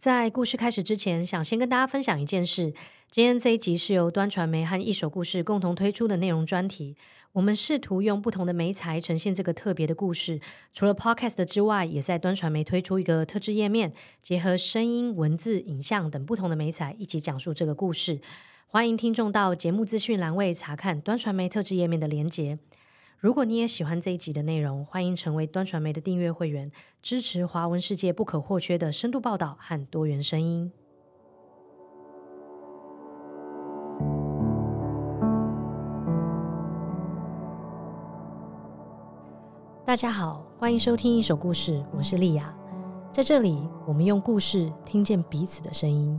在故事开始之前，想先跟大家分享一件事。今天这一集是由端传媒和一手故事共同推出的内容专题。我们试图用不同的媒材呈现这个特别的故事。除了 Podcast 之外，也在端传媒推出一个特制页面，结合声音、文字、影像等不同的媒材，一起讲述这个故事。欢迎听众到节目资讯栏位查看端传媒特制页面的连结。如果你也喜欢这一集的内容，欢迎成为端传媒的订阅会员，支持华文世界不可或缺的深度报道和多元声音。大家好，欢迎收听一手故事，我是丽雅，在这里，我们用故事听见彼此的声音。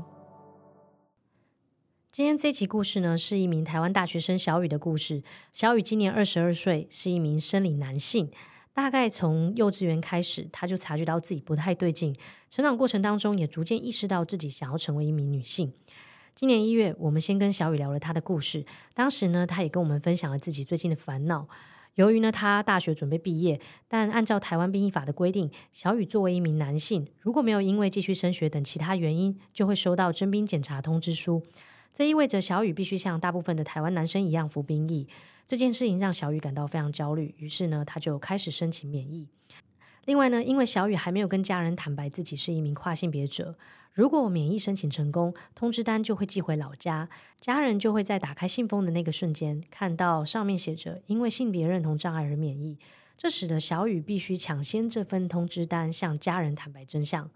今天这集故事呢，是一名台湾大学生小雨的故事。小雨今年二十二岁，是一名生理男性。大概从幼稚园开始，他就察觉到自己不太对劲。成长过程当中，也逐渐意识到自己想要成为一名女性。今年一月，我们先跟小雨聊了他的故事。当时呢，他也跟我们分享了自己最近的烦恼。由于呢，他大学准备毕业，但按照台湾兵役法的规定，小雨作为一名男性，如果没有因为继续升学等其他原因，就会收到征兵检查通知书。这意味着小雨必须像大部分的台湾男生一样服兵役。这件事情让小雨感到非常焦虑，于是呢，他就开始申请免疫。另外呢，因为小雨还没有跟家人坦白自己是一名跨性别者，如果免疫申请成功，通知单就会寄回老家，家人就会在打开信封的那个瞬间看到上面写着“因为性别认同障碍而免疫”，这使得小雨必须抢先这份通知单向家人坦白真相。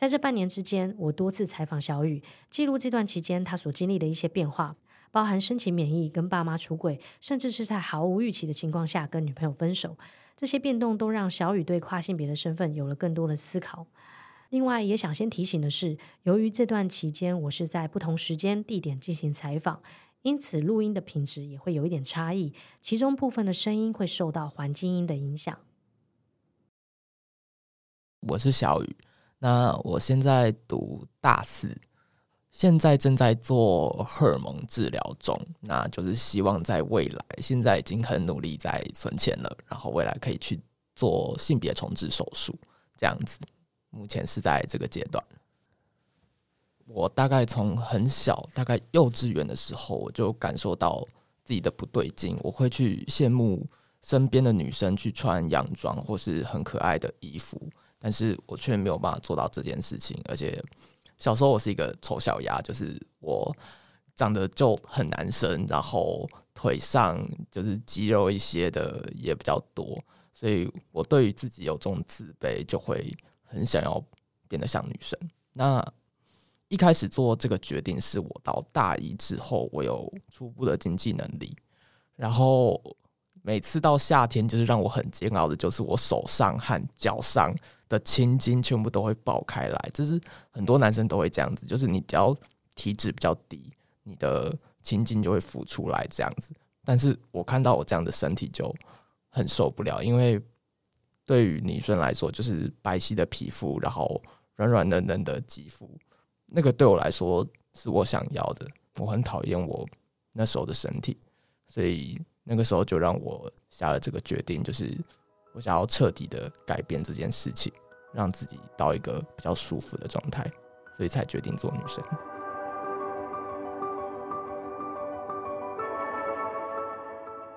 在这半年之间，我多次采访小雨，记录这段期间他所经历的一些变化，包含申请免疫、跟爸妈出轨，甚至是在毫无预期的情况下跟女朋友分手。这些变动都让小雨对跨性别的身份有了更多的思考。另外，也想先提醒的是，由于这段期间我是在不同时间地点进行采访，因此录音的品质也会有一点差异，其中部分的声音会受到环境音的影响。我是小雨。那我现在读大四，现在正在做荷尔蒙治疗中，那就是希望在未来，现在已经很努力在存钱了，然后未来可以去做性别重置手术，这样子。目前是在这个阶段。我大概从很小，大概幼稚园的时候，我就感受到自己的不对劲，我会去羡慕身边的女生去穿洋装或是很可爱的衣服。但是我却没有办法做到这件事情，而且小时候我是一个丑小鸭，就是我长得就很男生，然后腿上就是肌肉一些的也比较多，所以我对于自己有这种自卑，就会很想要变得像女生。那一开始做这个决定是我到大一之后，我有初步的经济能力，然后每次到夏天，就是让我很煎熬的，就是我手上和脚上。的青筋全部都会爆开来，这是很多男生都会这样子，就是你只要体脂比较低，你的青筋就会浮出来这样子。但是我看到我这样的身体就很受不了，因为对于女生来说，就是白皙的皮肤，然后软软嫩嫩的肌肤，那个对我来说是我想要的。我很讨厌我那时候的身体，所以那个时候就让我下了这个决定，就是。我想要彻底的改变这件事情，让自己到一个比较舒服的状态，所以才决定做女生。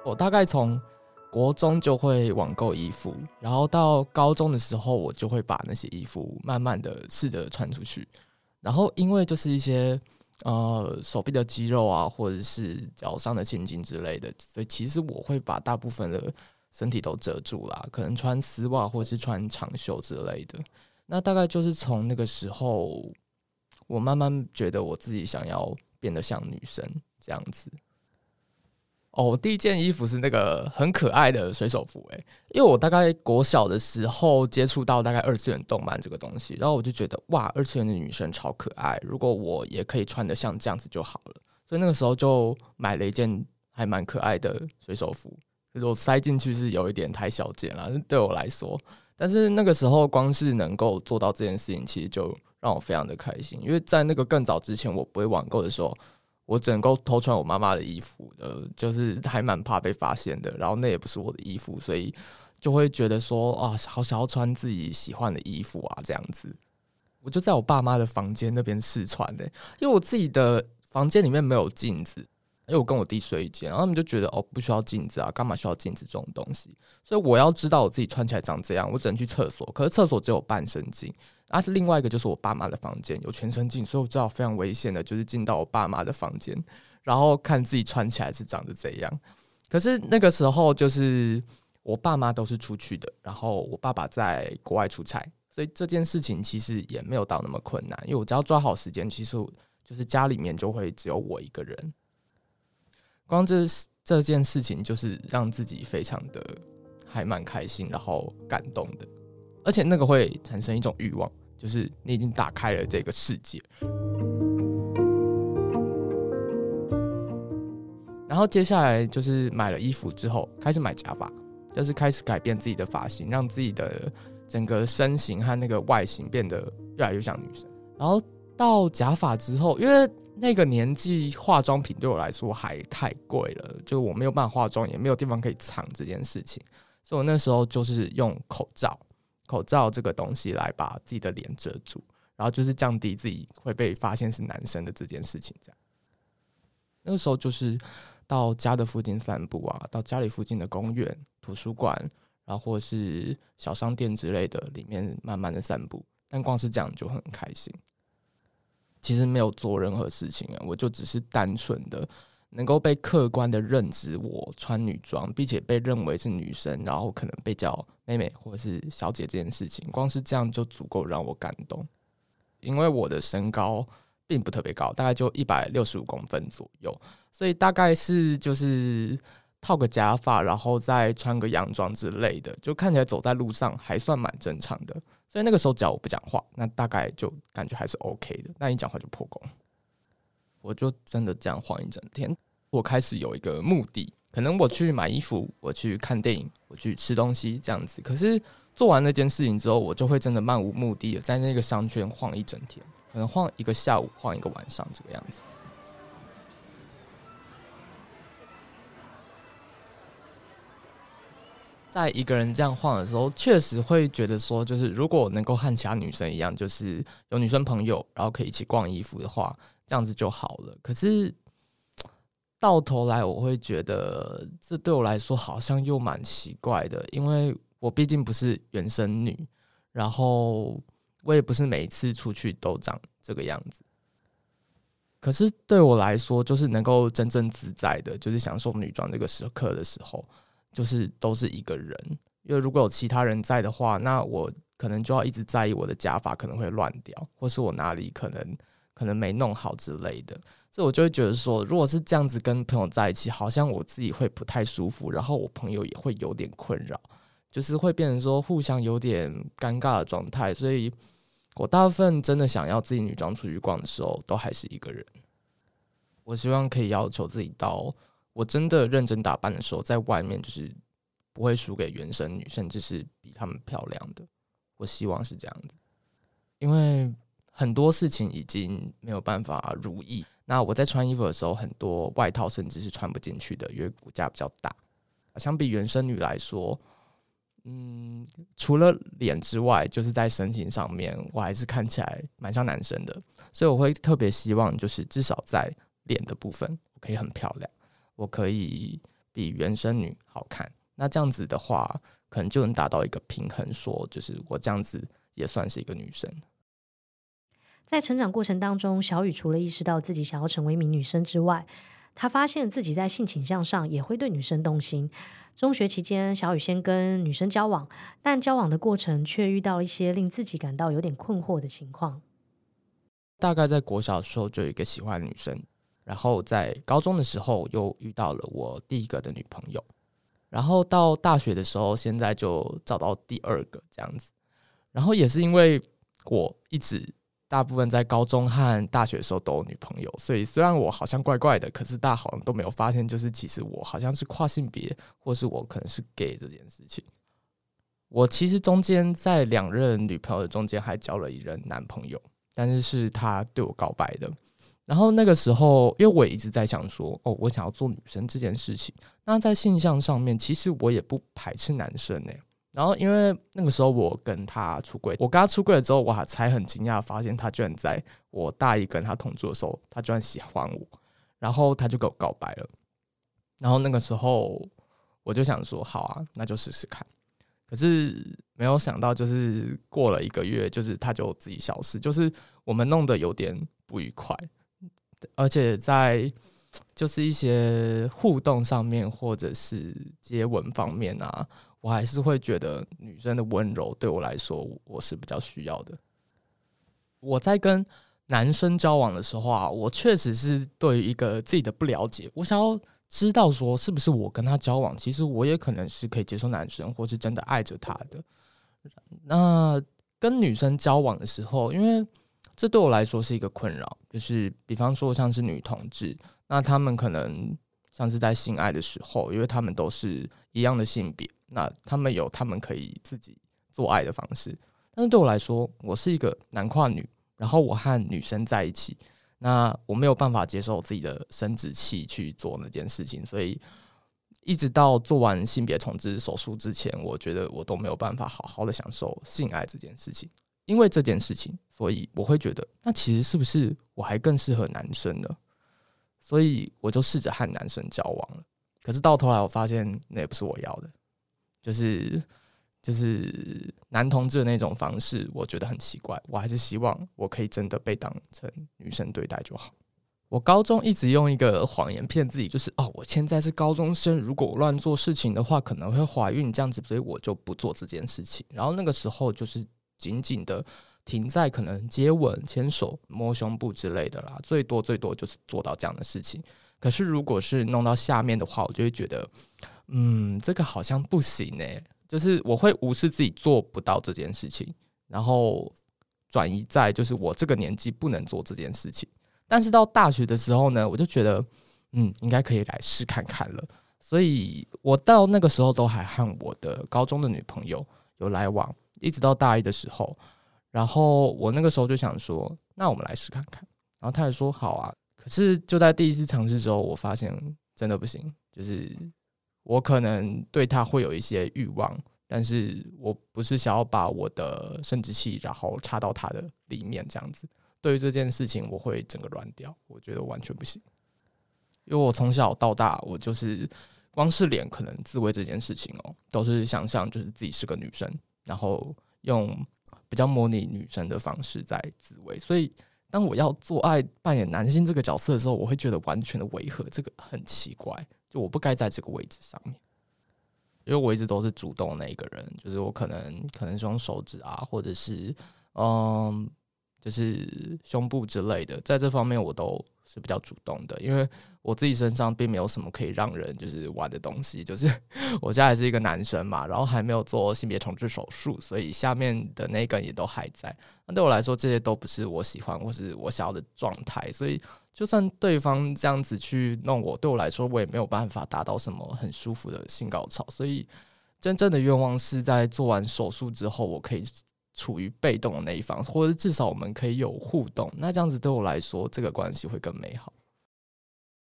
我大概从国中就会网购衣服，然后到高中的时候，我就会把那些衣服慢慢的试着穿出去。然后因为就是一些呃手臂的肌肉啊，或者是脚上的青筋之类的，所以其实我会把大部分的。身体都遮住了，可能穿丝袜或是穿长袖之类的。那大概就是从那个时候，我慢慢觉得我自己想要变得像女生这样子。哦，第一件衣服是那个很可爱的水手服，诶，因为我大概国小的时候接触到大概二次元动漫这个东西，然后我就觉得哇，二次元的女生超可爱，如果我也可以穿得像这样子就好了。所以那个时候就买了一件还蛮可爱的水手服。就是我塞进去是有一点太小件了，对我来说。但是那个时候，光是能够做到这件事情，其实就让我非常的开心。因为在那个更早之前，我不会网购的时候，我只能够偷穿我妈妈的衣服的，就是还蛮怕被发现的。然后那也不是我的衣服，所以就会觉得说啊，好想要穿自己喜欢的衣服啊，这样子。我就在我爸妈的房间那边试穿的，因为我自己的房间里面没有镜子，因为我跟我弟睡一间，然后他们就觉得哦，不需要镜子啊，干嘛需要镜子这种东西？所以我要知道我自己穿起来长这样，我只能去厕所，可是厕所只有半身镜，而、啊、另外一个就是我爸妈的房间有全身镜，所以我知道非常危险的就是进到我爸妈的房间，然后看自己穿起来是长得怎样。可是那个时候就是我爸妈都是出去的，然后我爸爸在国外出差。所以这件事情其实也没有到那么困难，因为我只要抓好时间，其实就是家里面就会只有我一个人。光这这件事情就是让自己非常的还蛮开心，然后感动的，而且那个会产生一种欲望，就是你已经打开了这个世界。然后接下来就是买了衣服之后，开始买假发，就是开始改变自己的发型，让自己的。整个身形和那个外形变得越来越像女生，然后到假发之后，因为那个年纪化妆品对我来说还太贵了，就我没有办法化妆，也没有地方可以藏这件事情，所以我那时候就是用口罩，口罩这个东西来把自己的脸遮住，然后就是降低自己会被发现是男生的这件事情。这样，那个时候就是到家的附近散步啊，到家里附近的公园、图书馆。然后或是小商店之类的，里面慢慢的散步，但光是这样就很开心。其实没有做任何事情啊，我就只是单纯的能够被客观的认知我穿女装，并且被认为是女生，然后可能被叫妹妹或是小姐这件事情，光是这样就足够让我感动。因为我的身高并不特别高，大概就一百六十五公分左右，所以大概是就是。套个假发，然后再穿个洋装之类的，就看起来走在路上还算蛮正常的。所以那个时候只要我不讲话，那大概就感觉还是 OK 的。那一讲话就破功，我就真的这样晃一整天。我开始有一个目的，可能我去买衣服，我去看电影，我去吃东西这样子。可是做完那件事情之后，我就会真的漫无目的的在那个商圈晃一整天，可能晃一个下午，晃一个晚上这个样子。在一个人这样晃的时候，确实会觉得说，就是如果能够和其他女生一样，就是有女生朋友，然后可以一起逛衣服的话，这样子就好了。可是到头来，我会觉得这对我来说好像又蛮奇怪的，因为我毕竟不是原生女，然后我也不是每次出去都长这个样子。可是对我来说，就是能够真正自在的，就是享受女装这个时刻的时候。就是都是一个人，因为如果有其他人在的话，那我可能就要一直在意我的假发可能会乱掉，或是我哪里可能可能没弄好之类的，所以我就会觉得说，如果是这样子跟朋友在一起，好像我自己会不太舒服，然后我朋友也会有点困扰，就是会变成说互相有点尴尬的状态，所以我大部分真的想要自己女装出去逛的时候，都还是一个人。我希望可以要求自己到。我真的认真打扮的时候，在外面就是不会输给原生女，甚至是比她们漂亮的。我希望是这样子，因为很多事情已经没有办法如意。那我在穿衣服的时候，很多外套甚至是穿不进去的，因为骨架比较大。相比原生女来说，嗯，除了脸之外，就是在身形上面，我还是看起来蛮像男生的。所以我会特别希望，就是至少在脸的部分，可以很漂亮。我可以比原生女好看，那这样子的话，可能就能达到一个平衡，说就是我这样子也算是一个女生。在成长过程当中，小雨除了意识到自己想要成为一名女生之外，她发现自己在性倾向上也会对女生动心。中学期间，小雨先跟女生交往，但交往的过程却遇到一些令自己感到有点困惑的情况。大概在国小的时候，就有一个喜欢的女生。然后在高中的时候又遇到了我第一个的女朋友，然后到大学的时候，现在就找到第二个这样子。然后也是因为我一直大部分在高中和大学的时候都有女朋友，所以虽然我好像怪怪的，可是大家好像都没有发现，就是其实我好像是跨性别，或是我可能是 gay 这件事情。我其实中间在两任女朋友的中间还交了一任男朋友，但是是他对我告白的。然后那个时候，因为我也一直在想说，哦，我想要做女生这件事情。那在性向上面，其实我也不排斥男生诶。然后因为那个时候我跟他出柜，我跟他出柜了之后，我还才很惊讶发现他居然在我大一跟他同住的时候，他居然喜欢我，然后他就跟我告白了。然后那个时候我就想说，好啊，那就试试看。可是没有想到，就是过了一个月，就是他就自己消失，就是我们弄得有点不愉快，而且在就是一些互动上面或者是接吻方面啊。我还是会觉得女生的温柔对我来说，我是比较需要的。我在跟男生交往的时候啊，我确实是对于一个自己的不了解，我想要知道说是不是我跟他交往，其实我也可能是可以接受男生，或是真的爱着他的。那跟女生交往的时候，因为这对我来说是一个困扰，就是比方说像是女同志，那他们可能像是在性爱的时候，因为他们都是一样的性别。那他们有他们可以自己做爱的方式，但是对我来说，我是一个男跨女，然后我和女生在一起，那我没有办法接受自己的生殖器去做那件事情，所以一直到做完性别重置手术之前，我觉得我都没有办法好好的享受性爱这件事情。因为这件事情，所以我会觉得，那其实是不是我还更适合男生呢？所以我就试着和男生交往了，可是到头来我发现那也不是我要的。就是就是男同志的那种方式，我觉得很奇怪。我还是希望我可以真的被当成女生对待就好。我高中一直用一个谎言骗自己，就是哦，我现在是高中生，如果我乱做事情的话，可能会怀孕这样子，所以我就不做这件事情。然后那个时候就是紧紧的停在可能接吻、牵手、摸胸部之类的啦，最多最多就是做到这样的事情。可是如果是弄到下面的话，我就会觉得。嗯，这个好像不行呢。就是我会无视自己做不到这件事情，然后转移在就是我这个年纪不能做这件事情。但是到大学的时候呢，我就觉得嗯，应该可以来试看看了。所以我到那个时候都还和我的高中的女朋友有来往，一直到大一的时候。然后我那个时候就想说，那我们来试看看。然后他也说好啊。可是就在第一次尝试之后，我发现真的不行，就是。我可能对他会有一些欲望，但是我不是想要把我的生殖器然后插到他的里面这样子。对于这件事情，我会整个乱掉，我觉得完全不行。因为我从小到大，我就是光是脸可能自慰这件事情哦，都是想象就是自己是个女生，然后用比较模拟女生的方式在自慰。所以当我要做爱扮演男性这个角色的时候，我会觉得完全的违和，这个很奇怪。就我不该在这个位置上面，因为我一直都是主动的那一个人，就是我可能可能是用手指啊，或者是嗯，就是胸部之类的，在这方面我都是比较主动的，因为我自己身上并没有什么可以让人就是玩的东西，就是 我现在还是一个男生嘛，然后还没有做性别重置手术，所以下面的那根也都还在。那对我来说，这些都不是我喜欢或是我想要的状态，所以。就算对方这样子去弄我，对我来说，我也没有办法达到什么很舒服的性高潮。所以，真正的愿望是在做完手术之后，我可以处于被动的那一方，或者至少我们可以有互动。那这样子对我来说，这个关系会更美好。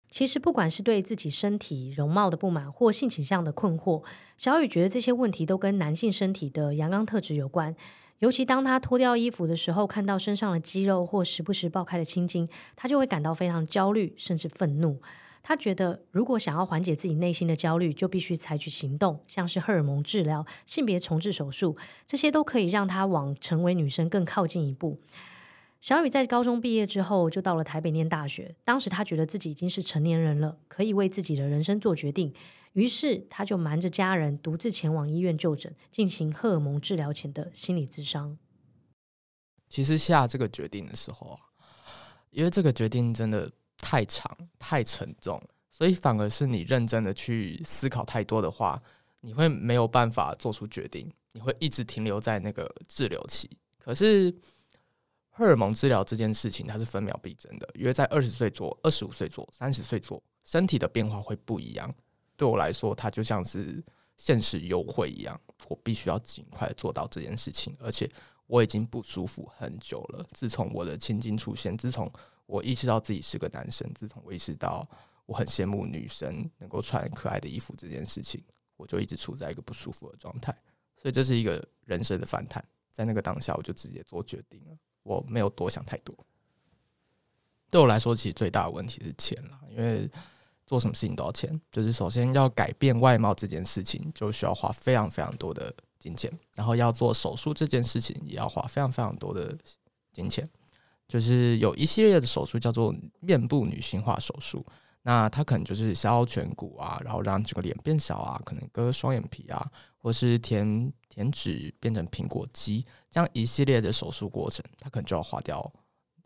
其实，不管是对自己身体容貌的不满，或性倾向的困惑，小雨觉得这些问题都跟男性身体的阳刚特质有关。尤其当他脱掉衣服的时候，看到身上的肌肉或时不时爆开的青筋，他就会感到非常焦虑，甚至愤怒。他觉得，如果想要缓解自己内心的焦虑，就必须采取行动，像是荷尔蒙治疗、性别重置手术，这些都可以让他往成为女生更靠近一步。小雨在高中毕业之后，就到了台北念大学。当时他觉得自己已经是成年人了，可以为自己的人生做决定。于是，他就瞒着家人，独自前往医院就诊，进行荷尔蒙治疗前的心理咨商。其实下这个决定的时候，因为这个决定真的太长、太沉重，所以反而是你认真的去思考太多的话，你会没有办法做出决定，你会一直停留在那个滞留期。可是，荷尔蒙治疗这件事情，它是分秒必争的，因为在二十岁做、二十五岁做、三十岁做，身体的变化会不一样。对我来说，它就像是限时优惠一样，我必须要尽快做到这件事情。而且我已经不舒服很久了。自从我的青筋出现，自从我意识到自己是个男生，自从我意识到我很羡慕女生能够穿可爱的衣服这件事情，我就一直处在一个不舒服的状态。所以这是一个人生的反弹。在那个当下，我就直接做决定了，我没有多想太多。对我来说，其实最大的问题是钱了，因为做什么事情都要钱。就是首先要改变外貌这件事情，就需要花非常非常多的金钱，然后要做手术这件事情，也要花非常非常多的金钱。就是有一系列的手术叫做面部女性化手术，那它可能就是削颧骨啊，然后让这个脸变小啊，可能割双眼皮啊，或是填填脂变成苹果肌，这样一系列的手术过程，它可能就要花掉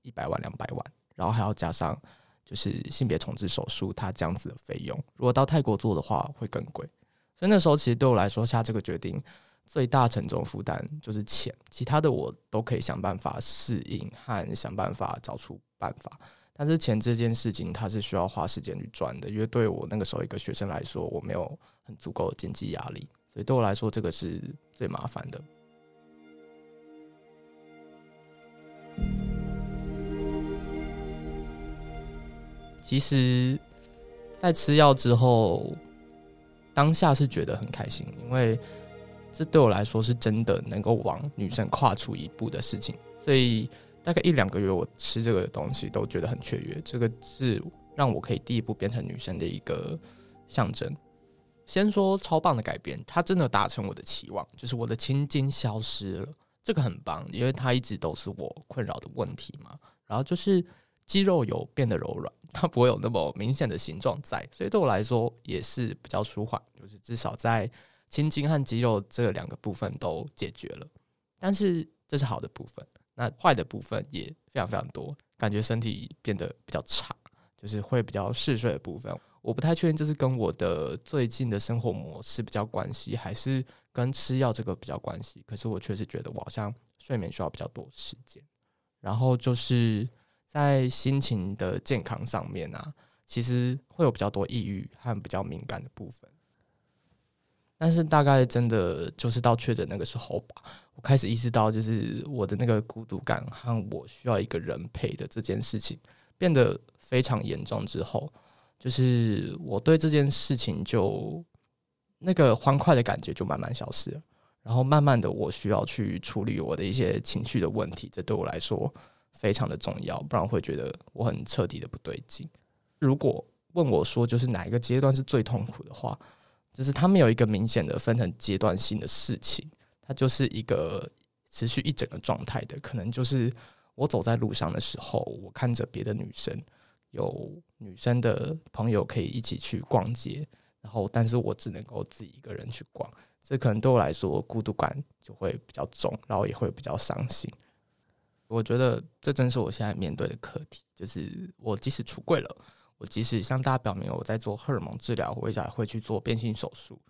一百万两百万，然后还要加上就是性别重置手术，它这样子的费用，如果到泰国做的话会更贵，所以那时候其实对我来说下这个决定。最大沉重负担就是钱，其他的我都可以想办法适应和想办法找出办法。但是钱这件事情，它是需要花时间去赚的，因为对我那个时候一个学生来说，我没有很足够的经济压力，所以对我来说，这个是最麻烦的。其实，在吃药之后，当下是觉得很开心，因为。这对我来说是真的能够往女生跨出一步的事情，所以大概一两个月，我吃这个东西都觉得很雀跃。这个是让我可以第一步变成女生的一个象征。先说超棒的改变，它真的达成我的期望，就是我的青筋消失了，这个很棒，因为它一直都是我困扰的问题嘛。然后就是肌肉有变得柔软，它不会有那么明显的形状在，所以对我来说也是比较舒缓，就是至少在。青筋和肌肉这两个部分都解决了，但是这是好的部分。那坏的部分也非常非常多，感觉身体变得比较差，就是会比较嗜睡的部分。我不太确定这是跟我的最近的生活模式比较关系，还是跟吃药这个比较关系。可是我确实觉得我好像睡眠需要比较多时间。然后就是在心情的健康上面啊，其实会有比较多抑郁和比较敏感的部分。但是大概真的就是到确诊那个时候吧，我开始意识到，就是我的那个孤独感和我需要一个人陪的这件事情变得非常严重之后，就是我对这件事情就那个欢快的感觉就慢慢消失了。然后慢慢的，我需要去处理我的一些情绪的问题，这对我来说非常的重要，不然会觉得我很彻底的不对劲。如果问我说，就是哪一个阶段是最痛苦的话，就是它没有一个明显的分成阶段性的事情，它就是一个持续一整个状态的。可能就是我走在路上的时候，我看着别的女生，有女生的朋友可以一起去逛街，然后但是我只能够自己一个人去逛，这可能对我来说孤独感就会比较重，然后也会比较伤心。我觉得这正是我现在面对的课题，就是我即使出柜了。我即使向大家表明我在做荷尔蒙治疗，我也会去做变性手术，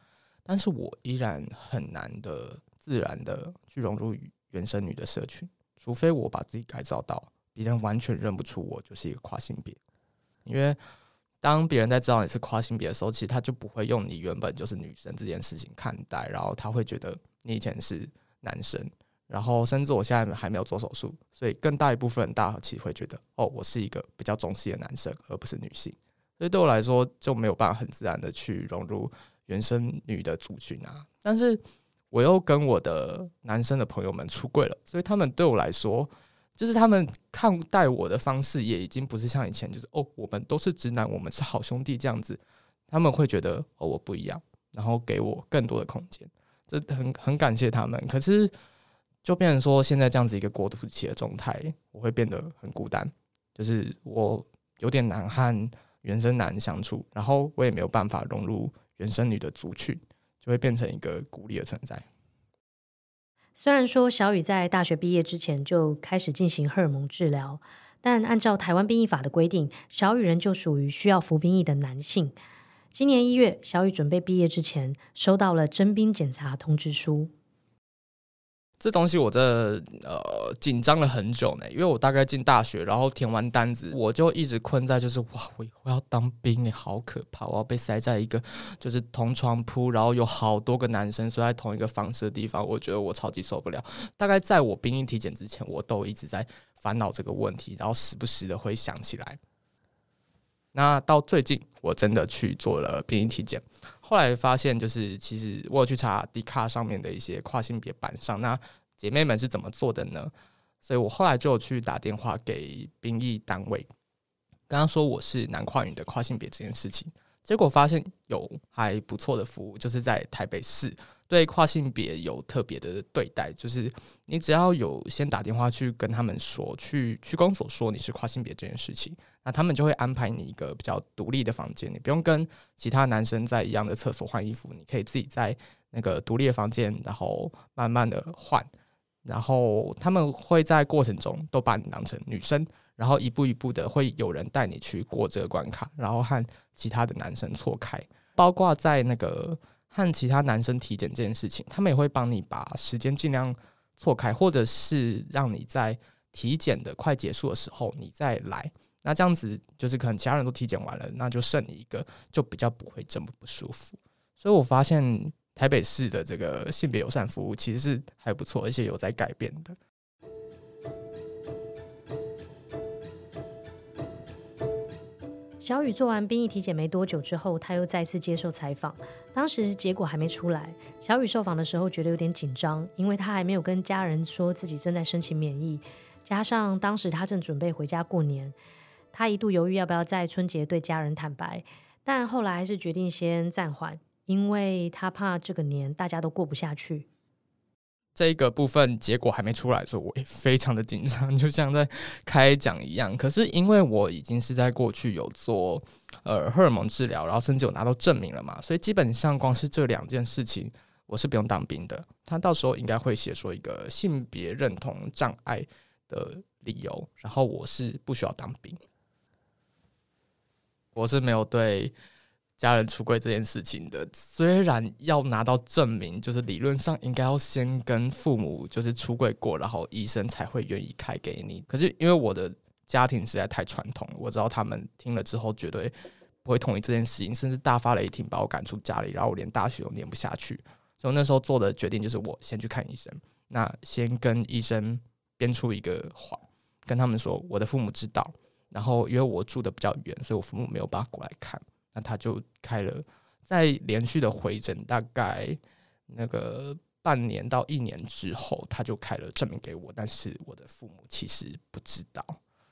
但是我依然很难的自然的去融入原生女的社群，除非我把自己改造到别人完全认不出我就是一个跨性别。因为当别人在知道你是跨性别的时候，其实他就不会用你原本就是女生这件事情看待，然后他会觉得你以前是男生。然后，甚至我现在还没有做手术，所以更大一部分人大其实会觉得，哦，我是一个比较中性的男生，而不是女性。所以对我来说，就没有办法很自然的去融入原生女的族群啊。但是我又跟我的男生的朋友们出柜了，所以他们对我来说，就是他们看待我的方式也已经不是像以前，就是哦，我们都是直男，我们是好兄弟这样子。他们会觉得哦，我不一样，然后给我更多的空间。这很很感谢他们。可是。就变成说，现在这样子一个过渡期的状态，我会变得很孤单，就是我有点难和原生男相处，然后我也没有办法融入原生女的族群，就会变成一个孤立的存在。虽然说小宇在大学毕业之前就开始进行荷尔蒙治疗，但按照台湾兵役法的规定，小宇仍旧属于需要服兵役的男性。今年一月，小宇准备毕业之前，收到了征兵检查通知书。这东西我真的呃紧张了很久呢，因为我大概进大学，然后填完单子，我就一直困在就是哇，我我要当兵诶，好可怕！我要被塞在一个就是同床铺，然后有好多个男生睡在同一个房子的地方，我觉得我超级受不了。大概在我兵役体检之前，我都一直在烦恼这个问题，然后时不时的会想起来。那到最近，我真的去做了兵役体检，后来发现就是其实我有去查 D 卡上面的一些跨性别版上，那姐妹们是怎么做的呢？所以我后来就去打电话给兵役单位，刚刚说我是男跨女的跨性别这件事情。结果发现有还不错的服务，就是在台北市对跨性别有特别的对待，就是你只要有先打电话去跟他们说，去去公所说你是跨性别这件事情，那他们就会安排你一个比较独立的房间，你不用跟其他男生在一样的厕所换衣服，你可以自己在那个独立的房间，然后慢慢的换，然后他们会在过程中都把你当成女生。然后一步一步的会有人带你去过这个关卡，然后和其他的男生错开，包括在那个和其他男生体检这件事情，他们也会帮你把时间尽量错开，或者是让你在体检的快结束的时候你再来。那这样子就是可能其他人都体检完了，那就剩你一个，就比较不会这么不舒服。所以我发现台北市的这个性别友善服务其实是还不错，而且有在改变的。小雨做完兵役体检没多久之后，他又再次接受采访。当时结果还没出来，小雨受访的时候觉得有点紧张，因为他还没有跟家人说自己正在申请免疫，加上当时他正准备回家过年，他一度犹豫要不要在春节对家人坦白，但后来还是决定先暂缓，因为他怕这个年大家都过不下去。这个部分结果还没出来，所以我也非常的紧张，就像在开讲一样。可是因为我已经是在过去有做呃荷尔蒙治疗，然后甚至有拿到证明了嘛，所以基本上光是这两件事情，我是不用当兵的。他到时候应该会写说一个性别认同障碍的理由，然后我是不需要当兵，我是没有对。家人出柜这件事情的，虽然要拿到证明，就是理论上应该要先跟父母就是出柜过，然后医生才会愿意开给你。可是因为我的家庭实在太传统，我知道他们听了之后绝对不会同意这件事情，甚至大发雷霆把我赶出家里，然后我连大学都念不下去。所以那时候做的决定就是我先去看医生，那先跟医生编出一个谎，跟他们说我的父母知道，然后因为我住的比较远，所以我父母没有办法过来看。那他就开了，在连续的回诊，大概那个半年到一年之后，他就开了证明给我，但是我的父母其实不知道。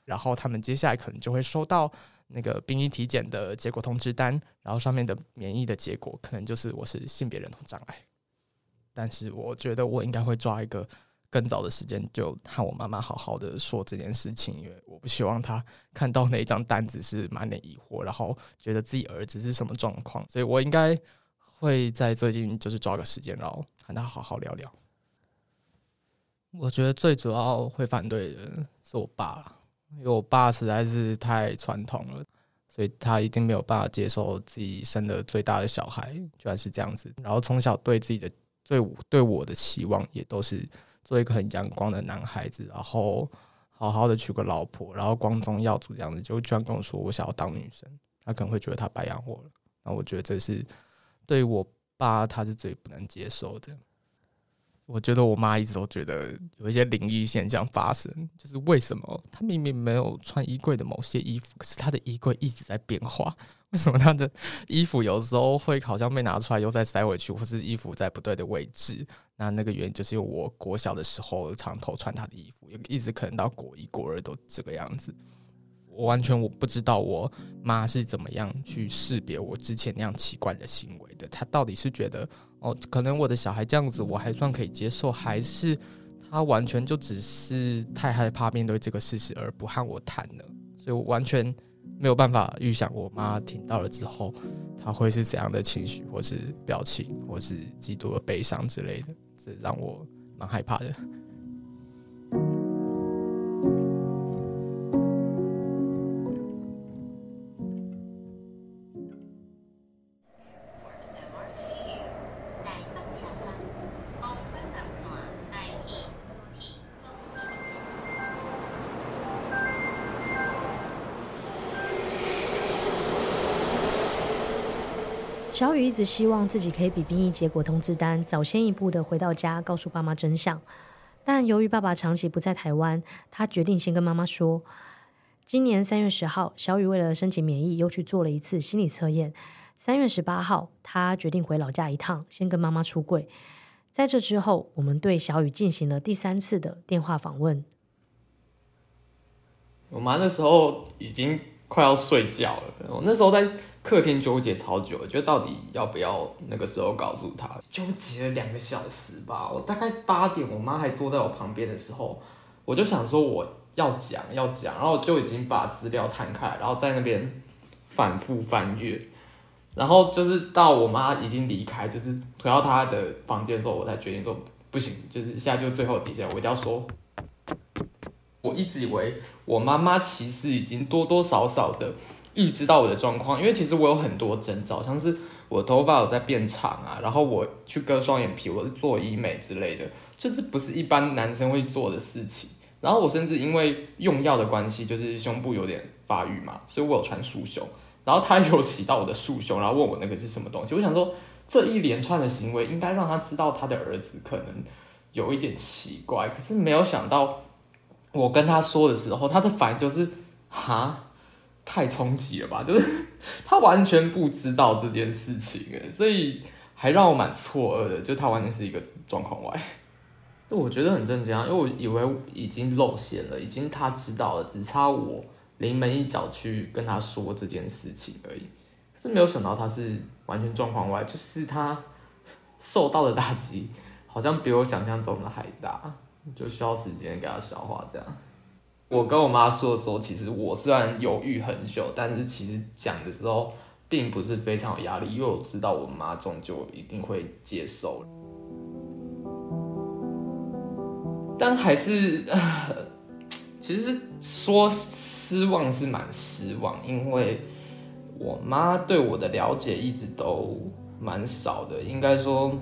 然后他们接下来可能就会收到那个兵役体检的结果通知单，然后上面的免疫的结果可能就是我是性别认同障碍。但是我觉得我应该会抓一个。更早的时间就和我妈妈好好的说这件事情，因为我不希望她看到那一张单子是满脸疑惑，然后觉得自己儿子是什么状况，所以我应该会在最近就是抓个时间，然后和他好好聊聊。我觉得最主要会反对的是我爸，因为我爸实在是太传统了，所以他一定没有办法接受自己生的最大的小孩居然是这样子，然后从小对自己的对对我的期望也都是。做一个很阳光的男孩子，然后好好的娶个老婆，然后光宗耀祖这样子，就居然跟我说我想要当女生，他可能会觉得他白养我了。那我觉得这是对我爸他是最不能接受的。我觉得我妈一直都觉得有一些灵异现象发生，就是为什么她明明没有穿衣柜的某些衣服，可是她的衣柜一直在变化。为什么她的衣服有时候会好像被拿出来又再塞回去，或是衣服在不对的位置？那那个原因就是因为我国小的时候常偷穿她的衣服，一直可能到国一、国二都这个样子。我完全我不知道我妈是怎么样去识别我之前那样奇怪的行为的。她到底是觉得哦，可能我的小孩这样子我还算可以接受，还是他完全就只是太害怕面对这个事实而不和我谈了？所以我完全。没有办法预想我妈听到了之后，她会是怎样的情绪，或是表情，或是极度的悲伤之类的，这让我蛮害怕的。直希望自己可以比兵役结果通知单早先一步的回到家，告诉爸妈真相。但由于爸爸长期不在台湾，他决定先跟妈妈说。今年三月十号，小雨为了申请免疫，又去做了一次心理测验。三月十八号，他决定回老家一趟，先跟妈妈出柜。在这之后，我们对小雨进行了第三次的电话访问。我妈那时候已经快要睡觉了，我那时候在客厅纠结超久，觉得到底要不要那个时候告诉她，纠结了两个小时吧。我大概八点，我妈还坐在我旁边的时候，我就想说我要讲要讲，然后就已经把资料摊开，然后在那边反复翻阅。然后就是到我妈已经离开，就是回到她的房间的时候，我才决定说不行，就是现在就最后底线，我一定要说。我一直以为我妈妈其实已经多多少少的预知到我的状况，因为其实我有很多征兆，像是我头发有在变长啊，然后我去割双眼皮，我做医美之类的，这是不是一般男生会做的事情？然后我甚至因为用药的关系，就是胸部有点发育嘛，所以我有穿束胸。然后他有洗到我的束胸，然后问我那个是什么东西。我想说，这一连串的行为应该让他知道他的儿子可能有一点奇怪。可是没有想到，我跟他说的时候，他的反应就是哈，太冲击了吧？就是他完全不知道这件事情，所以还让我蛮错愕的。就他完全是一个状况外，我觉得很正常，因为我以为已经露馅了，已经他知道了，只差我。临门一脚去跟他说这件事情而已，可是没有想到他是完全状况外，就是他受到的打击好像比我想象中的还大，就需要时间给他消化。这样，我跟我妈说的时候，其实我虽然犹豫很久，但是其实讲的时候并不是非常有压力，因为我知道我妈终究一定会接受。但还是，其实说。失望是蛮失望，因为我妈对我的了解一直都蛮少的。应该说，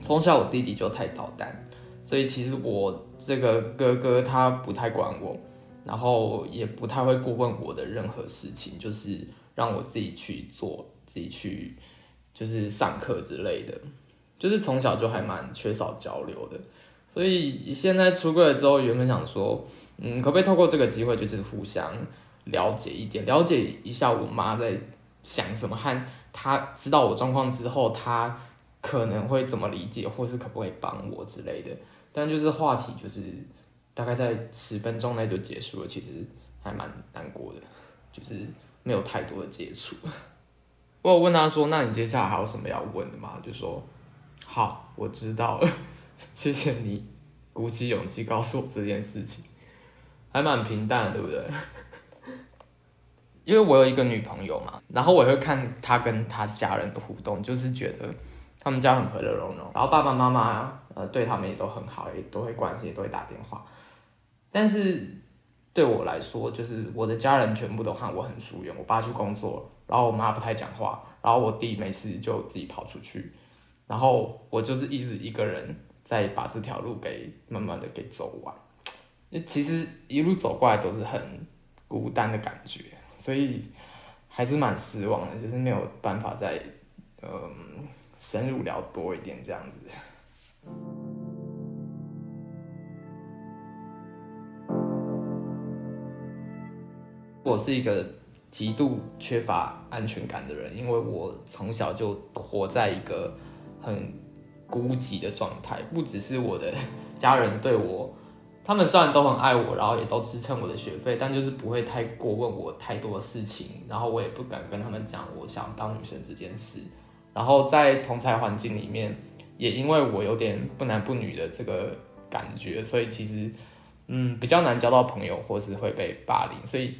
从小我弟弟就太捣蛋，所以其实我这个哥哥他不太管我，然后也不太会过问我的任何事情，就是让我自己去做，自己去就是上课之类的，就是从小就还蛮缺少交流的。所以现在出柜了之后，原本想说。嗯，可不可以透过这个机会，就是互相了解一点，了解一下我妈在想什么，和她知道我状况之后，她可能会怎么理解，或是可不可以帮我之类的。但就是话题就是大概在十分钟内就结束了，其实还蛮难过的，就是没有太多的接触。我有问他说：“那你接下来还有什么要问的吗？”就说：“好，我知道了，谢谢你鼓起勇气告诉我这件事情。”还蛮平淡的，对不对？因为我有一个女朋友嘛，然后我也会看她跟她家人的互动，就是觉得他们家很和乐融融，然后爸爸妈妈呃对他们也都很好，也都会关心，也都会打电话。但是对我来说，就是我的家人全部都和我很疏远。我爸去工作，然后我妈不太讲话，然后我弟每次就自己跑出去，然后我就是一直一个人在把这条路给慢慢的给走完。其实一路走过来都是很孤单的感觉，所以还是蛮失望的，就是没有办法再嗯深入聊多一点这样子。我是一个极度缺乏安全感的人，因为我从小就活在一个很孤寂的状态，不只是我的家人对我。他们虽然都很爱我，然后也都支撑我的学费，但就是不会太过问我太多的事情，然后我也不敢跟他们讲我想当女生这件事。然后在同侪环境里面，也因为我有点不男不女的这个感觉，所以其实嗯比较难交到朋友，或是会被霸凌，所以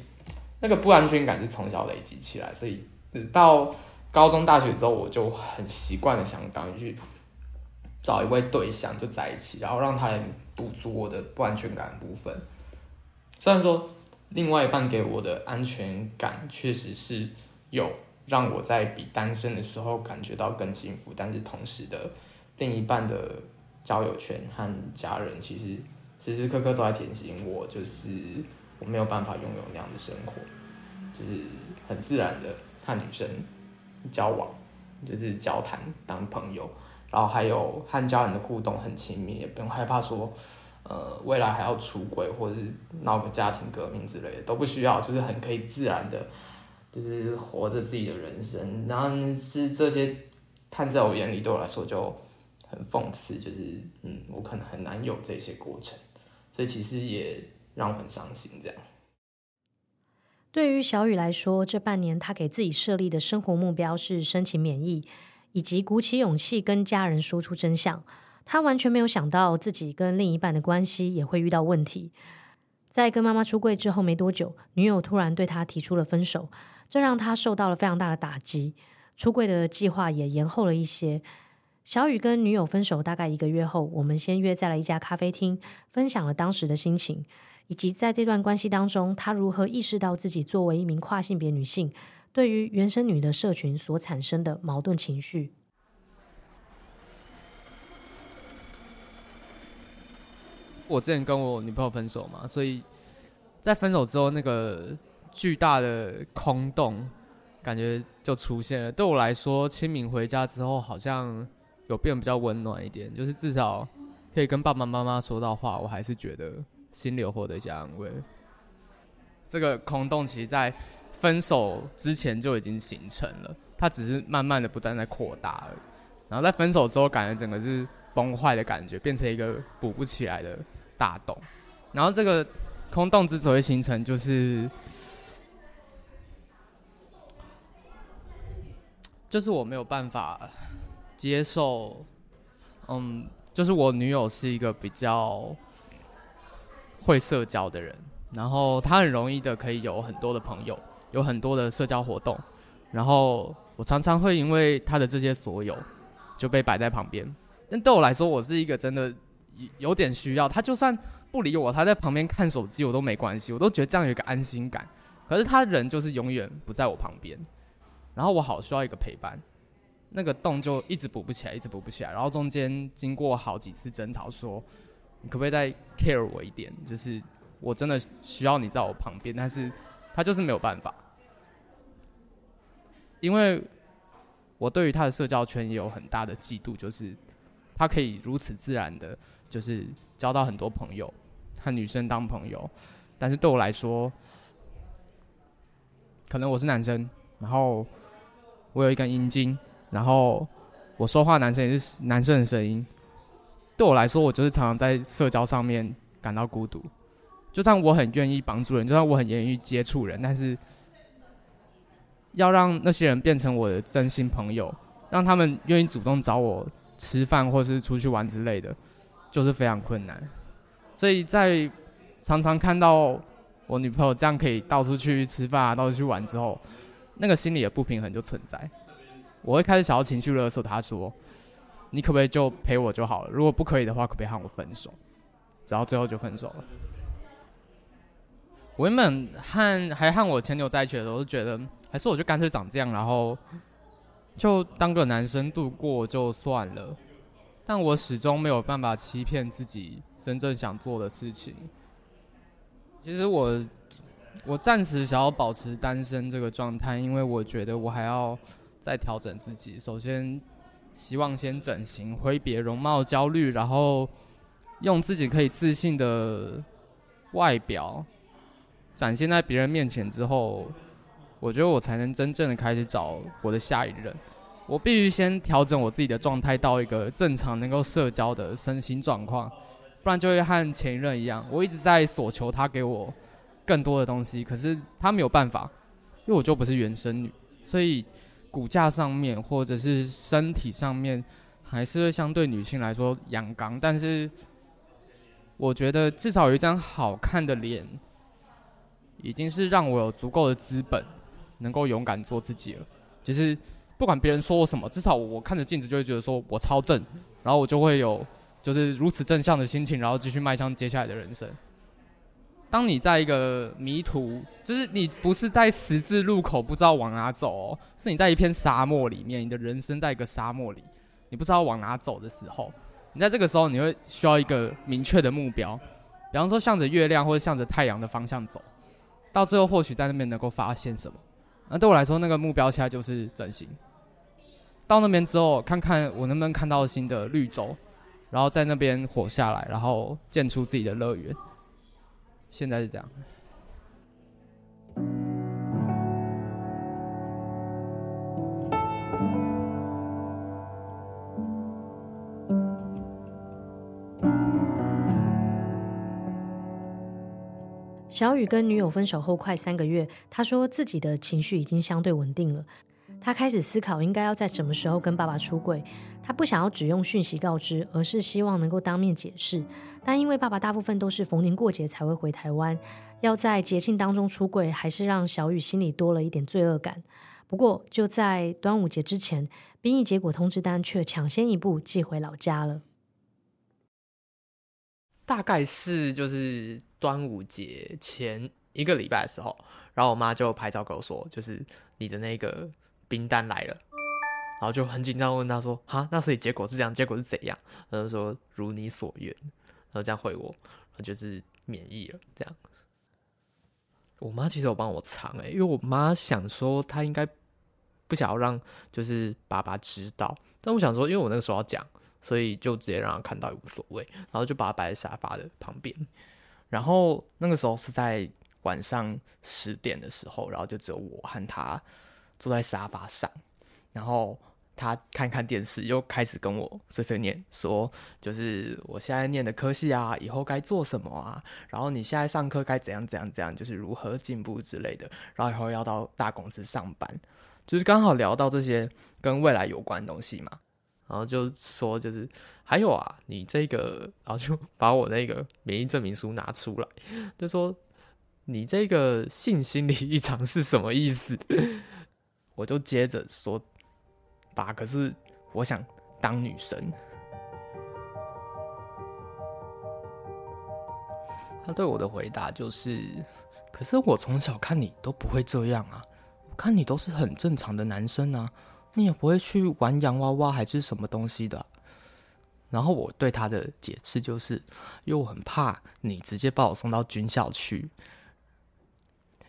那个不安全感是从小累积起来。所以到高中、大学之后，我就很习惯的想赶紧去找一位对象就在一起，然后让他来。补足我的不安全感部分。虽然说另外一半给我的安全感确实是有让我在比单身的时候感觉到更幸福，但是同时的另一半的交友圈和家人其实时时刻刻都在提醒我，就是我没有办法拥有那样的生活，就是很自然的和女生交往，就是交谈当朋友。然后还有和家人的互动很亲密，也不用害怕说，呃未来还要出轨或者是闹个家庭革命之类的都不需要，就是很可以自然的，就是活着自己的人生。然后是这些看在我眼里，对我来说就很讽刺，就是嗯，我可能很难有这些过程，所以其实也让我很伤心。这样。对于小雨来说，这半年他给自己设立的生活目标是申请免疫，以及鼓起勇气跟家人说出真相。他完全没有想到自己跟另一半的关系也会遇到问题。在跟妈妈出柜之后没多久，女友突然对他提出了分手，这让他受到了非常大的打击。出柜的计划也延后了一些。小雨跟女友分手大概一个月后，我们先约在了一家咖啡厅，分享了当时的心情。以及在这段关系当中，他如何意识到自己作为一名跨性别女性，对于原生女的社群所产生的矛盾情绪。我之前跟我女朋友分手嘛，所以在分手之后，那个巨大的空洞感觉就出现了。对我来说，清明回家之后，好像有变比较温暖一点，就是至少可以跟爸爸妈妈说到话，我还是觉得。心里有获得一些安慰。这个空洞其实，在分手之前就已经形成了，它只是慢慢的不断在扩大而已。然后在分手之后，感觉整个是崩坏的感觉，变成一个补不起来的大洞。然后这个空洞之所以形成，就是就是我没有办法接受，嗯，就是我女友是一个比较。会社交的人，然后她很容易的可以有很多的朋友，有很多的社交活动，然后我常常会因为她的这些所有就被摆在旁边。但对我来说，我是一个真的有点需要她，就算不理我，她在旁边看手机我都没关系，我都觉得这样有一个安心感。可是她人就是永远不在我旁边，然后我好需要一个陪伴，那个洞就一直补不起来，一直补不起来。然后中间经过好几次争吵，说。你可不可以再 care 我一点？就是我真的需要你在我旁边，但是他就是没有办法，因为我对于他的社交圈也有很大的嫉妒，就是他可以如此自然的，就是交到很多朋友，和女生当朋友，但是对我来说，可能我是男生，然后我有一根阴茎，然后我说话男生也是男生的声音。对我来说，我就是常常在社交上面感到孤独。就算我很愿意帮助人，就算我很愿意接触人，但是要让那些人变成我的真心朋友，让他们愿意主动找我吃饭或是出去玩之类的，就是非常困难。所以在常常看到我女朋友这样可以到处去吃饭啊，到处去玩之后，那个心里的不平衡就存在。我会开始想要情绪勒索他说。你可不可以就陪我就好了？如果不可以的话，可不可以和我分手？然后最后就分手了。我原本和还和我前女友在一起的时候，就觉得还是我就干脆长这样，然后就当个男生度过就算了。但我始终没有办法欺骗自己真正想做的事情。其实我我暂时想要保持单身这个状态，因为我觉得我还要再调整自己。首先。希望先整形，挥别容貌焦虑，然后用自己可以自信的外表展现在别人面前之后，我觉得我才能真正的开始找我的下一任。我必须先调整我自己的状态到一个正常能够社交的身心状况，不然就会和前任一样，我一直在索求他给我更多的东西，可是他没有办法，因为我就不是原生女，所以。骨架上面，或者是身体上面，还是会相对女性来说阳刚，但是我觉得至少有一张好看的脸，已经是让我有足够的资本，能够勇敢做自己了。就是不管别人说我什么，至少我看着镜子就会觉得说我超正，然后我就会有就是如此正向的心情，然后继续迈向接下来的人生。当你在一个迷途，就是你不是在十字路口不知道往哪走哦，是你在一片沙漠里面，你的人生在一个沙漠里，你不知道往哪走的时候，你在这个时候你会需要一个明确的目标，比方说向着月亮或者向着太阳的方向走，到最后或许在那边能够发现什么。那对我来说，那个目标现在就是整形。到那边之后，看看我能不能看到新的绿洲，然后在那边活下来，然后建出自己的乐园。现在是这样。小雨跟女友分手后快三个月，他说自己的情绪已经相对稳定了。他开始思考应该要在什么时候跟爸爸出轨。他不想要只用讯息告知，而是希望能够当面解释。但因为爸爸大部分都是逢年过节才会回台湾，要在节庆当中出柜，还是让小雨心里多了一点罪恶感。不过就在端午节之前，兵役结果通知单却抢先一步寄回老家了。大概是就是端午节前一个礼拜的时候，然后我妈就拍照跟我说，就是你的那个兵单来了，然后就很紧张问她说，哈，那所以结果是这样，结果是怎样？她就说如你所愿，然后这样回我，然后就是免疫了。这样，我妈其实有帮我藏诶、因为我妈想说她应该不想要让就是爸爸知道，但我想说，因为我那个时候要讲。所以就直接让他看到也无所谓，然后就把它摆在沙发的旁边。然后那个时候是在晚上十点的时候，然后就只有我和他坐在沙发上，然后他看看电视，又开始跟我碎碎念，说就是我现在念的科系啊，以后该做什么啊，然后你现在上课该怎样怎样怎样，就是如何进步之类的，然后以后要到大公司上班，就是刚好聊到这些跟未来有关的东西嘛。然后就说，就是还有啊，你这个，然后就把我那个免疫证明书拿出来，就说你这个性心理异常是什么意思？我就接着说，爸，可是我想当女生。他对我的回答就是，可是我从小看你都不会这样啊，我看你都是很正常的男生啊。你也不会去玩洋娃娃还是什么东西的。然后我对他的解释就是，因为我很怕你直接把我送到军校去，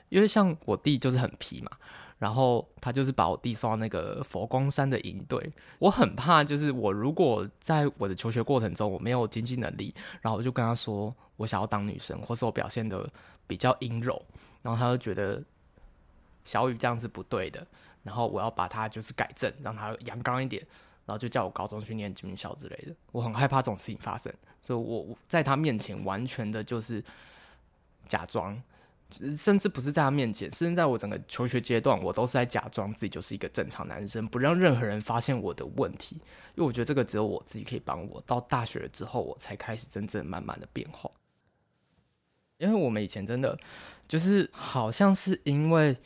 因为像我弟就是很皮嘛，然后他就是把我弟送到那个佛光山的营队。我很怕就是我如果在我的求学过程中我没有经济能力，然后我就跟他说我想要当女生，或是我表现的比较阴柔，然后他就觉得小雨这样是不对的。然后我要把他就是改正，让他阳刚一点，然后就叫我高中去念军校之类的。我很害怕这种事情发生，所以我我在他面前完全的就是假装，甚至不是在他面前，甚至在我整个求学阶段，我都是在假装自己就是一个正常男生，不让任何人发现我的问题。因为我觉得这个只有我自己可以帮我。到大学之后，我才开始真正慢慢的变化。因为我们以前真的就是好像是因为。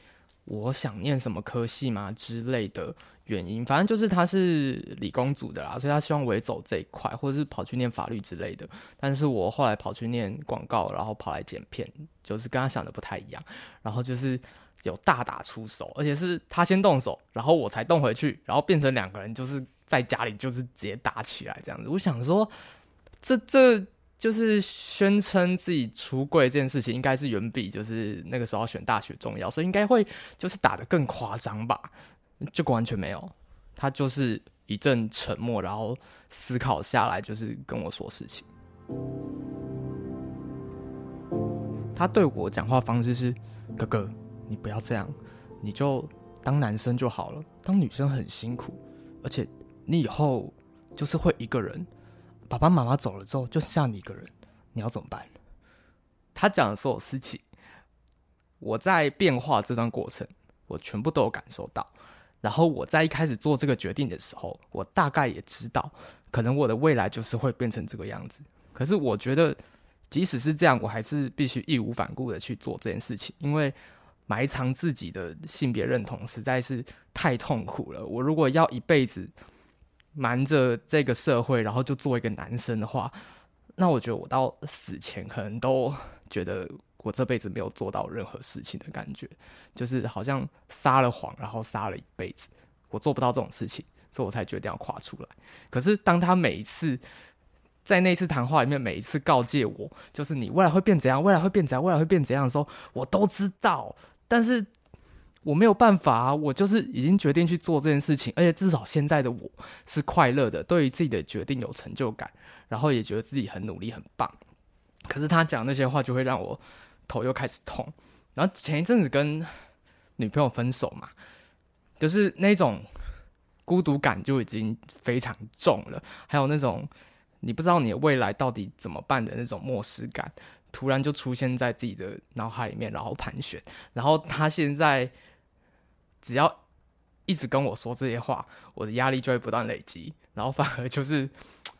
我想念什么科系嘛之类的原因，反正就是他是理工组的啦，所以他希望我也走这一块，或者是跑去念法律之类的。但是我后来跑去念广告，然后跑来剪片，就是跟他想的不太一样。然后就是有大打出手，而且是他先动手，然后我才动回去，然后变成两个人就是在家里就是直接打起来这样子。我想说，这这。就是宣称自己出柜这件事情，应该是远比就是那个时候选大学重要，所以应该会就是打得更夸张吧？就完全没有，他就是一阵沉默，然后思考下来，就是跟我说事情。他对我讲话方式是：哥哥，你不要这样，你就当男生就好了，当女生很辛苦，而且你以后就是会一个人。爸爸妈妈走了之后，就剩下你一个人，你要怎么办？他讲的所有事情，我在变化这段过程，我全部都有感受到。然后我在一开始做这个决定的时候，我大概也知道，可能我的未来就是会变成这个样子。可是我觉得，即使是这样，我还是必须义无反顾的去做这件事情，因为埋藏自己的性别认同实在是太痛苦了。我如果要一辈子。瞒着这个社会，然后就做一个男生的话，那我觉得我到死前可能都觉得我这辈子没有做到任何事情的感觉，就是好像撒了谎，然后撒了一辈子，我做不到这种事情，所以我才决定要跨出来。可是当他每一次在那次谈话里面，每一次告诫我，就是你未来会变怎样，未来会变怎样，未来会变怎样的时候，我都知道，但是。我没有办法啊，我就是已经决定去做这件事情，而且至少现在的我是快乐的，对于自己的决定有成就感，然后也觉得自己很努力很棒。可是他讲那些话就会让我头又开始痛。然后前一阵子跟女朋友分手嘛，就是那种孤独感就已经非常重了，还有那种你不知道你的未来到底怎么办的那种漠视感。突然就出现在自己的脑海里面，然后盘旋，然后他现在只要一直跟我说这些话，我的压力就会不断累积，然后反而就是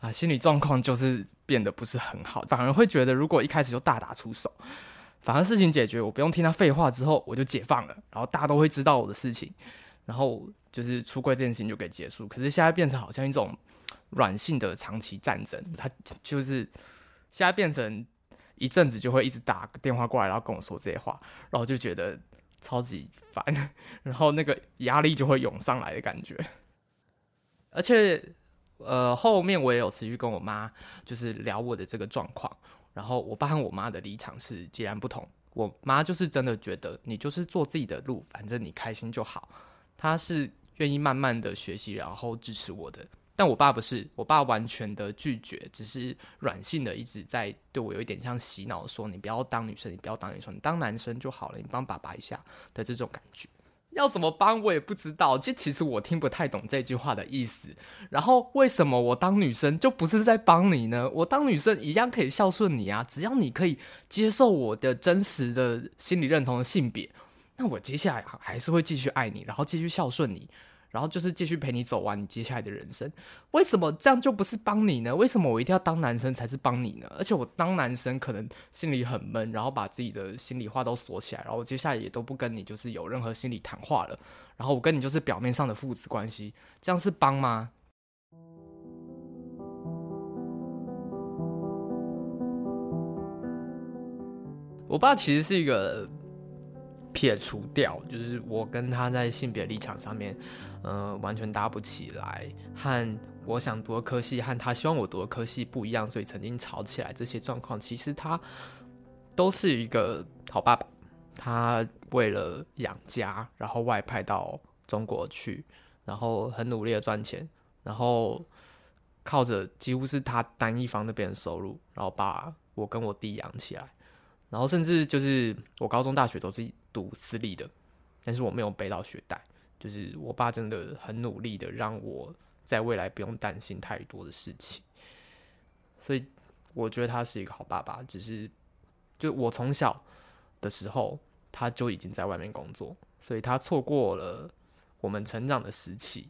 啊，心理状况就是变得不是很好，反而会觉得如果一开始就大打出手，反而事情解决，我不用听他废话之后，我就解放了，然后大家都会知道我的事情，然后就是出柜这件事情就可以结束。可是现在变成好像一种软性的长期战争，他就是现在变成。一阵子就会一直打电话过来，然后跟我说这些话，然后就觉得超级烦，然后那个压力就会涌上来的感觉。而且，呃，后面我也有持续跟我妈就是聊我的这个状况，然后我爸和我妈的立场是截然不同。我妈就是真的觉得你就是做自己的路，反正你开心就好。她是愿意慢慢的学习，然后支持我的。但我爸不是，我爸完全的拒绝，只是软性的一直在对我有一点像洗脑，说你不要当女生，你不要当女生，你当男生就好了，你帮爸爸一下的这种感觉。要怎么帮我也不知道，这其实我听不太懂这句话的意思。然后为什么我当女生就不是在帮你呢？我当女生一样可以孝顺你啊，只要你可以接受我的真实的心理认同的性别，那我接下来还是会继续爱你，然后继续孝顺你。然后就是继续陪你走完你接下来的人生。为什么这样就不是帮你呢？为什么我一定要当男生才是帮你呢？而且我当男生可能心里很闷，然后把自己的心里话都锁起来，然后我接下来也都不跟你就是有任何心理谈话了。然后我跟你就是表面上的父子关系，这样是帮吗？我爸其实是一个。撇除掉，就是我跟他在性别立场上面，呃，完全搭不起来，和我想读的科系和他希望我读的科系不一样，所以曾经吵起来。这些状况其实他都是一个好爸爸，他为了养家，然后外派到中国去，然后很努力的赚钱，然后靠着几乎是他单一方那边的收入，然后把我跟我弟养起来。然后甚至就是我高中、大学都是读私立的，但是我没有背到学贷。就是我爸真的很努力的让我在未来不用担心太多的事情，所以我觉得他是一个好爸爸。只是就我从小的时候他就已经在外面工作，所以他错过了我们成长的时期，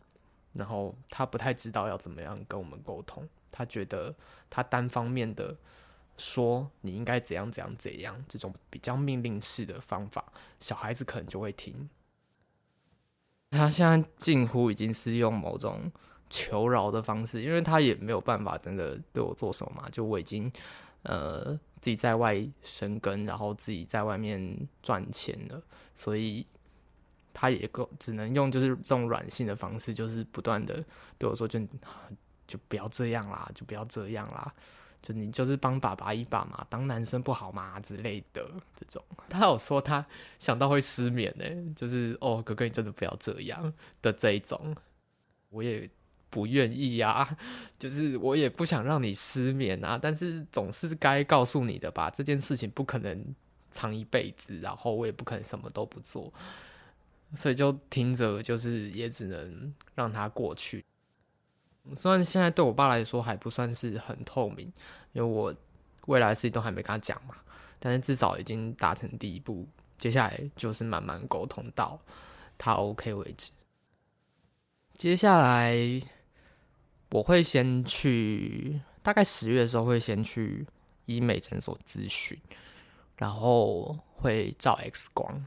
然后他不太知道要怎么样跟我们沟通。他觉得他单方面的。说你应该怎样怎样怎样，这种比较命令式的方法，小孩子可能就会听。他现在近乎已经是用某种求饶的方式，因为他也没有办法真的对我做什么嘛。就我已经呃自己在外生根，然后自己在外面赚钱了，所以他也够只能用就是这种软性的方式，就是不断的对我说就就不要这样啦，就不要这样啦。就你就是帮爸爸一把嘛，当男生不好吗之类的这种。他有说他想到会失眠呢，就是哦哥哥你真的不要这样的这一种，我也不愿意啊，就是我也不想让你失眠啊，但是总是该告诉你的吧，这件事情不可能藏一辈子，然后我也不可能什么都不做，所以就听着就是也只能让他过去。虽然现在对我爸来说还不算是很透明，因为我未来的事情都还没跟他讲嘛，但是至少已经达成第一步，接下来就是慢慢沟通到他 OK 为止。接下来我会先去，大概十月的时候会先去医美诊所咨询，然后会照 X 光。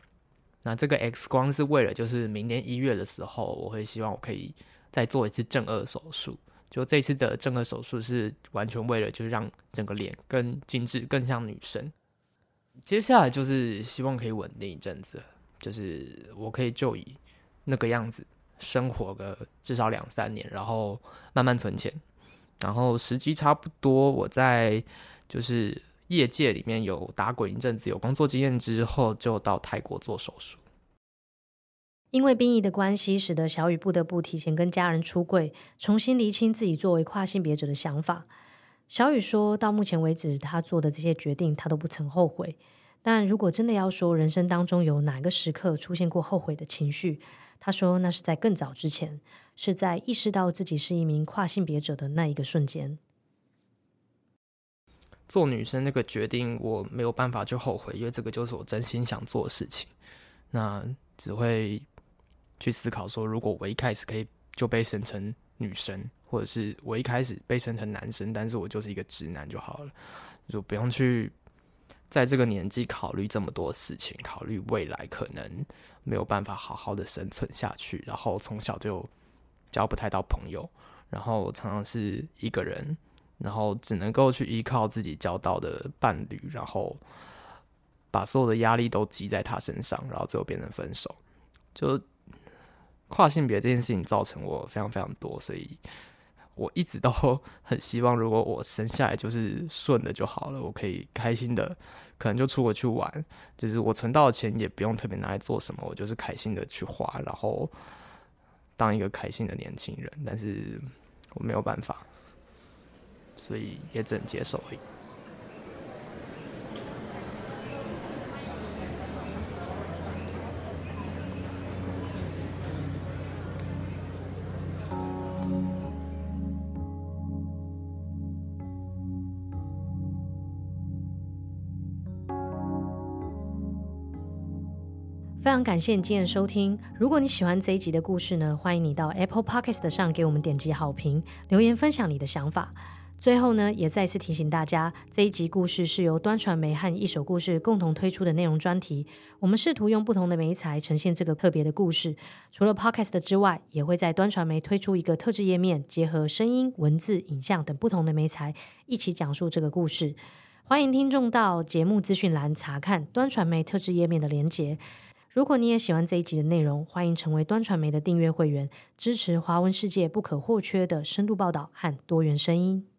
那这个 X 光是为了，就是明年一月的时候，我会希望我可以。再做一次正颚手术，就这次的正顎手术是完全为了就是让整个脸更精致、更像女生。接下来就是希望可以稳定一阵子，就是我可以就以那个样子生活个至少两三年，然后慢慢存钱，然后时机差不多，我在就是业界里面有打滚一阵子，有工作经验之后，就到泰国做手术。因为兵役的关系，使得小雨不得不提前跟家人出柜，重新厘清自己作为跨性别者的想法。小雨说到目前为止，他做的这些决定，他都不曾后悔。但如果真的要说人生当中有哪个时刻出现过后悔的情绪，他说那是在更早之前，是在意识到自己是一名跨性别者的那一个瞬间。做女生那个决定，我没有办法去后悔，因为这个就是我真心想做的事情。那只会去思考说，如果我一开始可以就被生成女生，或者是我一开始被生成男生，但是我就是一个直男就好了，就不用去在这个年纪考虑这么多事情，考虑未来可能没有办法好好的生存下去，然后从小就交不太到朋友，然后常常是一个人。然后只能够去依靠自己交到的伴侣，然后把所有的压力都积在他身上，然后最后变成分手。就跨性别这件事情造成我非常非常多，所以我一直都 很希望，如果我生下来就是顺的就好了，我可以开心的，可能就出国去玩，就是我存到的钱也不用特别拿来做什么，我就是开心的去花，然后当一个开心的年轻人。但是我没有办法。所以也只能接受而已。非常感谢你今天的收听。如果你喜欢这一集的故事呢，欢迎你到 Apple Podcast 上给我们点击好评，留言分享你的想法。最后呢，也再次提醒大家，这一集故事是由端传媒和一手故事共同推出的内容专题。我们试图用不同的媒材呈现这个特别的故事。除了 Podcast 之外，也会在端传媒推出一个特制页面，结合声音、文字、影像等不同的媒材，一起讲述这个故事。欢迎听众到节目资讯栏查看端传媒特制页面的连结。如果你也喜欢这一集的内容，欢迎成为端传媒的订阅会员，支持华文世界不可或缺的深度报道和多元声音。